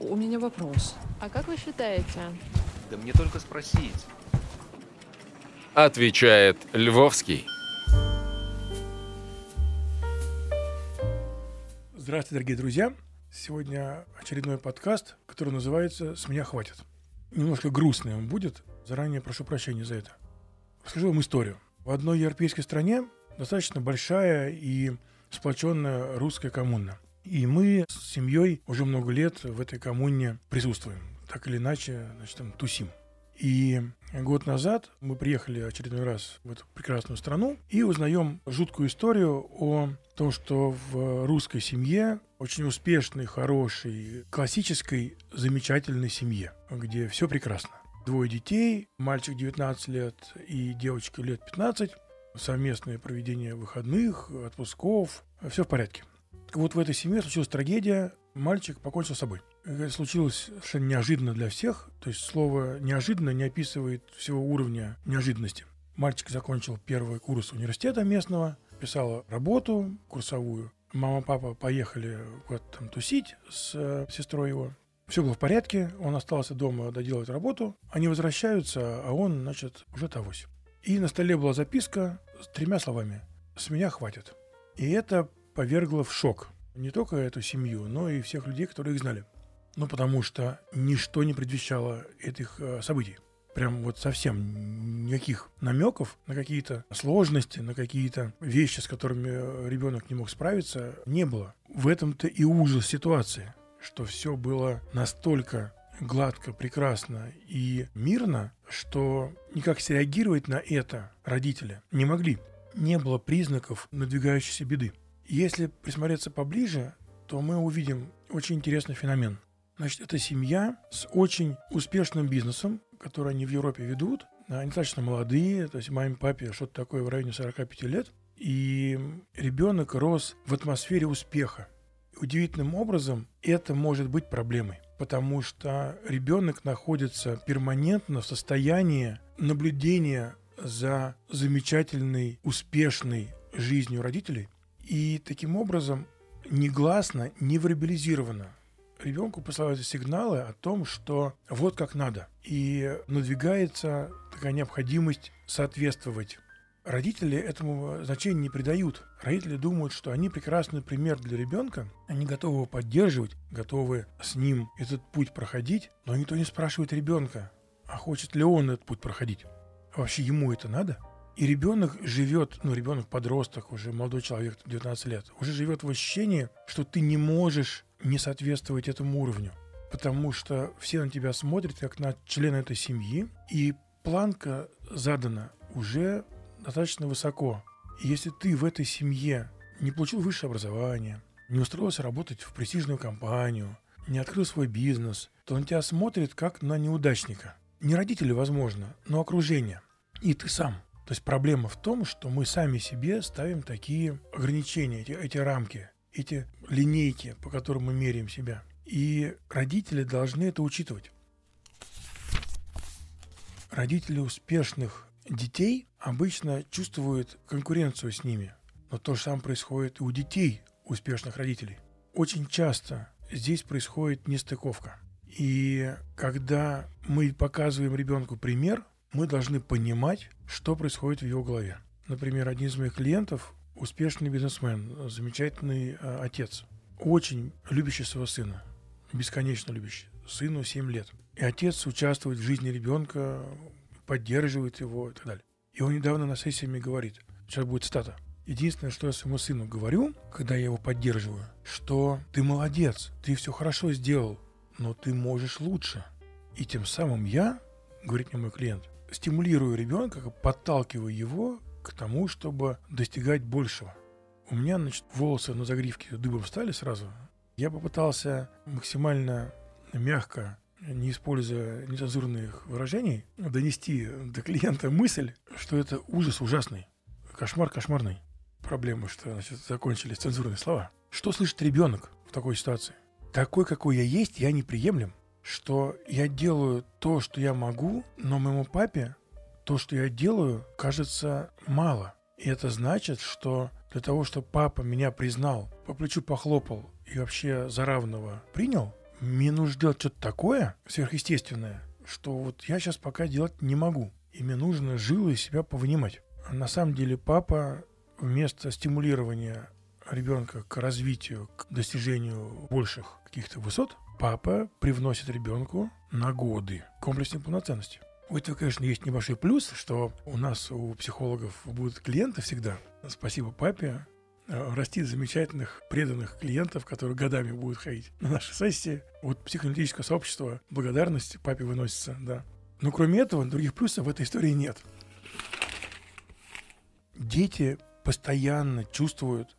У меня вопрос. А как вы считаете? Да мне только спросить. Отвечает Львовский. Здравствуйте, дорогие друзья. Сегодня очередной подкаст, который называется «С меня хватит». Немножко грустный он будет. Заранее прошу прощения за это. Расскажу вам историю. В одной европейской стране достаточно большая и сплоченная русская коммуна. И мы с семьей уже много лет в этой коммуне присутствуем. Так или иначе, значит, там тусим. И год назад мы приехали очередной раз в эту прекрасную страну и узнаем жуткую историю о том, что в русской семье, очень успешной, хорошей, классической, замечательной семье, где все прекрасно. Двое детей, мальчик 19 лет и девочка лет 15, совместное проведение выходных, отпусков, все в порядке. Вот в этой семье случилась трагедия, мальчик покончил с собой. Это случилось совершенно неожиданно для всех, то есть слово «неожиданно» не описывает всего уровня неожиданности. Мальчик закончил первый курс университета местного, писал работу курсовую. Мама, папа поехали вот там тусить с э, сестрой его. Все было в порядке, он остался дома доделать работу. Они возвращаются, а он, значит, уже тогось. И на столе была записка с тремя словами «С меня хватит». И это повергло в шок не только эту семью, но и всех людей, которые их знали. Ну, потому что ничто не предвещало этих э, событий. Прям вот совсем никаких намеков на какие-то сложности, на какие-то вещи, с которыми ребенок не мог справиться, не было. В этом-то и ужас ситуации, что все было настолько гладко, прекрасно и мирно, что никак среагировать на это родители не могли. Не было признаков надвигающейся беды. Если присмотреться поближе, то мы увидим очень интересный феномен. Значит, это семья с очень успешным бизнесом, который они в Европе ведут. Они достаточно молодые, то есть маме, папе что-то такое в районе 45 лет. И ребенок рос в атмосфере успеха. Удивительным образом это может быть проблемой, потому что ребенок находится перманентно в состоянии наблюдения за замечательной, успешной жизнью родителей – и таким образом негласно, не вербализированно ребенку посылаются сигналы о том, что вот как надо. И надвигается такая необходимость соответствовать. Родители этому значения не придают. Родители думают, что они прекрасный пример для ребенка, они готовы его поддерживать, готовы с ним этот путь проходить, но никто не спрашивает ребенка, а хочет ли он этот путь проходить. Вообще ему это надо? И ребенок живет, ну, ребенок-подросток, уже молодой человек, 19 лет, уже живет в ощущении, что ты не можешь не соответствовать этому уровню. Потому что все на тебя смотрят, как на члена этой семьи, и планка задана уже достаточно высоко. И если ты в этой семье не получил высшее образование, не устроился работать в престижную компанию, не открыл свой бизнес, то на тебя смотрит как на неудачника. Не родители, возможно, но окружение. И ты сам – то есть проблема в том, что мы сами себе ставим такие ограничения, эти, эти рамки, эти линейки, по которым мы меряем себя. И родители должны это учитывать. Родители успешных детей обычно чувствуют конкуренцию с ними. Но то же самое происходит и у детей успешных родителей. Очень часто здесь происходит нестыковка. И когда мы показываем ребенку пример – мы должны понимать, что происходит в его голове. Например, один из моих клиентов – успешный бизнесмен, замечательный э, отец, очень любящий своего сына, бесконечно любящий. Сыну 7 лет. И отец участвует в жизни ребенка, поддерживает его и так далее. И он недавно на сессии мне говорит, сейчас будет стата. Единственное, что я своему сыну говорю, когда я его поддерживаю, что ты молодец, ты все хорошо сделал, но ты можешь лучше. И тем самым я, говорит мне мой клиент, стимулирую ребенка, подталкиваю его к тому, чтобы достигать большего. У меня, значит, волосы на загривке дыбом встали сразу. Я попытался максимально мягко, не используя нецензурных выражений, донести до клиента мысль, что это ужас ужасный, кошмар кошмарный. Проблема, что значит, закончились цензурные слова. Что слышит ребенок в такой ситуации? Такой, какой я есть, я неприемлем что я делаю то, что я могу, но моему папе то, что я делаю, кажется мало. И это значит, что для того, чтобы папа меня признал, по плечу похлопал и вообще за равного принял, мне нужно делать что-то такое сверхъестественное, что вот я сейчас пока делать не могу. И мне нужно жило из себя повынимать. На самом деле папа вместо стимулирования ребенка к развитию, к достижению больших каких-то высот, папа привносит ребенку на годы комплексной полноценности. У этого, конечно, есть небольшой плюс, что у нас, у психологов, будут клиенты всегда. Спасибо папе. э, Растит замечательных, преданных клиентов, которые годами будут ходить на наши сессии. Вот психоаналитическое сообщество благодарности папе выносится, да. Но кроме этого, других плюсов в этой истории нет. Дети постоянно чувствуют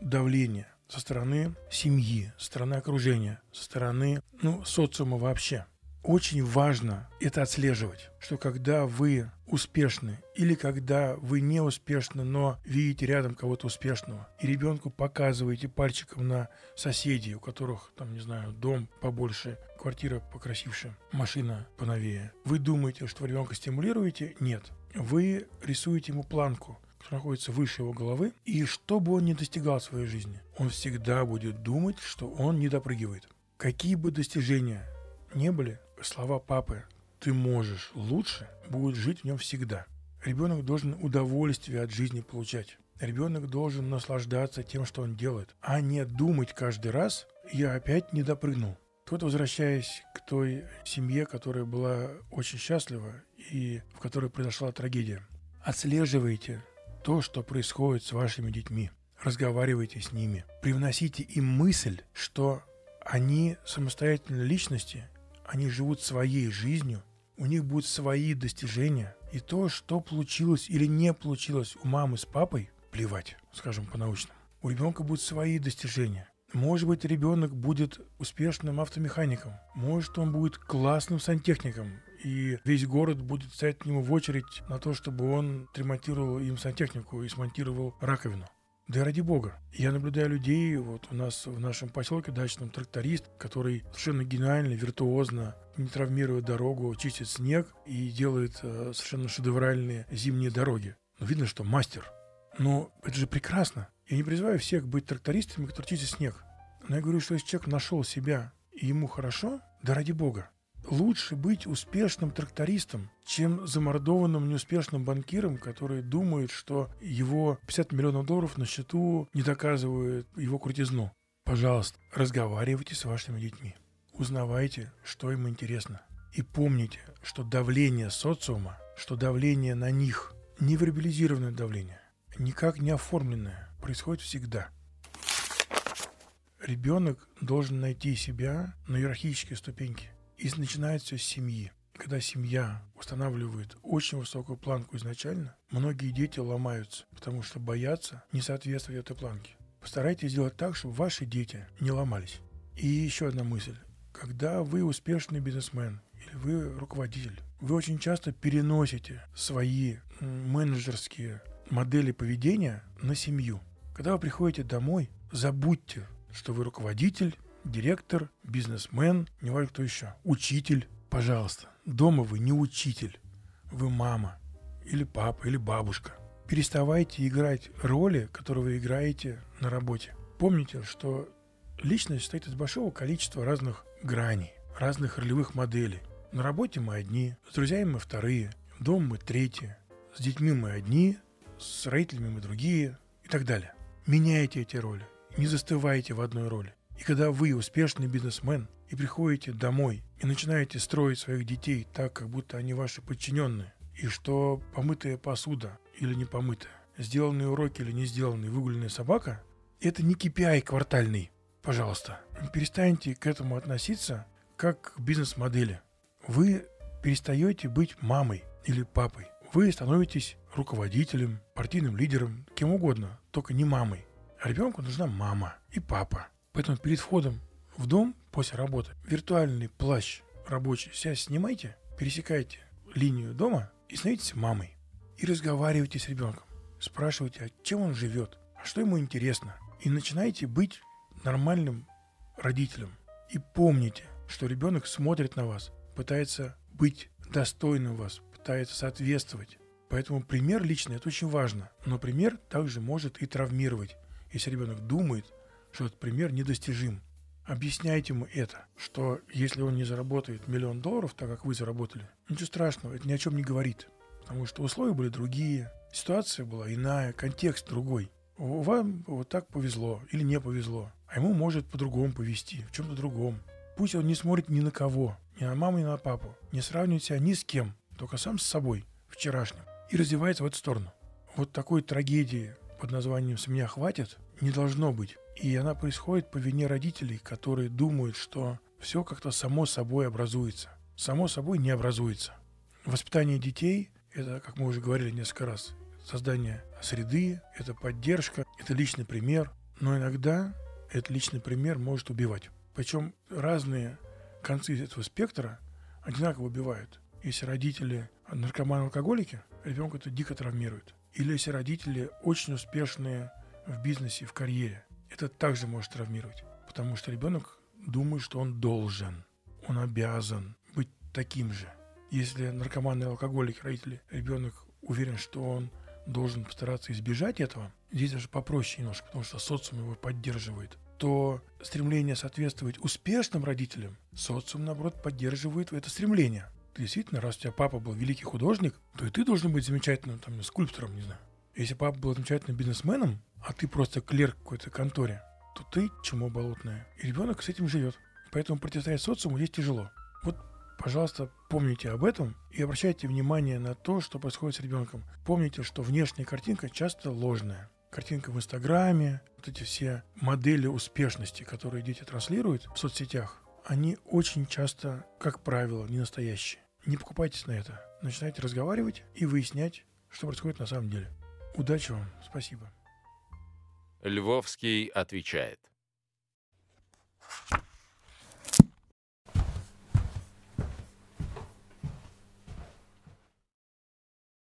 давление со стороны семьи, со стороны окружения, со стороны ну, социума вообще. Очень важно это отслеживать, что когда вы успешны или когда вы не успешны, но видите рядом кого-то успешного, и ребенку показываете пальчиком на соседей, у которых, там, не знаю, дом побольше, квартира покрасивше, машина поновее, вы думаете, что ребенка стимулируете? Нет. Вы рисуете ему планку, находится выше его головы, и что бы он ни достигал в своей жизни, он всегда будет думать, что он не допрыгивает. Какие бы достижения не были, слова папы «ты можешь лучше» будут жить в нем всегда. Ребенок должен удовольствие от жизни получать. Ребенок должен наслаждаться тем, что он делает, а не думать каждый раз «я опять не допрыгнул». Тут возвращаясь к той семье, которая была очень счастлива и в которой произошла трагедия. Отслеживайте то, что происходит с вашими детьми. Разговаривайте с ними. Привносите им мысль, что они самостоятельные личности, они живут своей жизнью, у них будут свои достижения. И то, что получилось или не получилось у мамы с папой, плевать, скажем по-научному. У ребенка будут свои достижения. Может быть, ребенок будет успешным автомехаником. Может, он будет классным сантехником. И весь город будет стоять к нему в очередь на то, чтобы он ремонтировал им сантехнику и смонтировал раковину. Да ради бога. Я наблюдаю людей, вот у нас в нашем поселке дачном тракторист, который совершенно гениально, виртуозно, не травмируя дорогу, чистит снег и делает э, совершенно шедевральные зимние дороги. Но видно, что мастер. Но это же прекрасно. Я не призываю всех быть трактористами, которые чистят снег. Но я говорю, что если человек нашел себя и ему хорошо, да ради бога. Лучше быть успешным трактористом, чем замордованным неуспешным банкиром, который думает, что его 50 миллионов долларов на счету не доказывают его крутизну. Пожалуйста, разговаривайте с вашими детьми. Узнавайте, что им интересно. И помните, что давление социума, что давление на них, невербализированное давление, никак не оформленное, происходит всегда. Ребенок должен найти себя на иерархической ступеньке. И начинается с семьи. Когда семья устанавливает очень высокую планку изначально, многие дети ломаются, потому что боятся не соответствовать этой планке. Постарайтесь сделать так, чтобы ваши дети не ломались. И еще одна мысль. Когда вы успешный бизнесмен или вы руководитель, вы очень часто переносите свои менеджерские модели поведения на семью. Когда вы приходите домой, забудьте, что вы руководитель, директор, бизнесмен, не важно кто еще, учитель. Пожалуйста, дома вы не учитель, вы мама или папа или бабушка. Переставайте играть роли, которые вы играете на работе. Помните, что личность состоит из большого количества разных граней, разных ролевых моделей. На работе мы одни, с друзьями мы вторые, дома мы третьи, с детьми мы одни, с родителями мы другие и так далее. Меняйте эти роли, не застывайте в одной роли. И когда вы успешный бизнесмен и приходите домой и начинаете строить своих детей так, как будто они ваши подчиненные, и что помытая посуда или не помытая, сделанные уроки или не сделанные, выгуленная собака, это не KPI квартальный. Пожалуйста, перестаньте к этому относиться как к бизнес-модели. Вы перестаете быть мамой или папой. Вы становитесь руководителем, партийным лидером, кем угодно, только не мамой. А ребенку нужна мама и папа. Поэтому перед входом в дом после работы виртуальный плащ рабочий себя снимайте, пересекайте линию дома и становитесь мамой. И разговаривайте с ребенком. Спрашивайте, а чем он живет, а что ему интересно. И начинайте быть нормальным родителем. И помните, что ребенок смотрит на вас, пытается быть достойным вас, пытается соответствовать. Поэтому пример личный – это очень важно. Но пример также может и травмировать, если ребенок думает, что этот пример недостижим. Объясняйте ему это, что если он не заработает миллион долларов, так как вы заработали, ничего страшного, это ни о чем не говорит. Потому что условия были другие, ситуация была иная, контекст другой. Вам вот так повезло или не повезло, а ему может по-другому повезти, в чем-то другом. Пусть он не смотрит ни на кого, ни на маму, ни на папу, не сравнивает себя ни с кем, только сам с собой, вчерашним, и развивается в эту сторону. Вот такой трагедии под названием «С меня хватит» не должно быть. И она происходит по вине родителей, которые думают, что все как-то само собой образуется. Само собой не образуется. Воспитание детей – это, как мы уже говорили несколько раз, создание среды, это поддержка, это личный пример. Но иногда этот личный пример может убивать. Причем разные концы этого спектра одинаково убивают. Если родители наркоманы-алкоголики, ребенка это дико травмирует. Или если родители очень успешные в бизнесе, в карьере, это также может травмировать. Потому что ребенок думает, что он должен, он обязан быть таким же. Если наркоманы и алкоголик, родители, ребенок уверен, что он должен постараться избежать этого, здесь даже попроще немножко, потому что социум его поддерживает, то стремление соответствовать успешным родителям, социум, наоборот, поддерживает это стремление. Действительно, раз у тебя папа был великий художник, то и ты должен быть замечательным там, скульптором, не знаю. Если папа был замечательным бизнесменом, а ты просто клерк в какой-то конторе, то ты чему болотное. И ребенок с этим живет. Поэтому противостоять социуму здесь тяжело. Вот, пожалуйста, помните об этом и обращайте внимание на то, что происходит с ребенком. Помните, что внешняя картинка часто ложная. Картинка в Инстаграме, вот эти все модели успешности, которые дети транслируют в соцсетях, они очень часто, как правило, не настоящие. Не покупайтесь на это. Начинайте разговаривать и выяснять, что происходит на самом деле. Удачи вам. Спасибо. Львовский отвечает.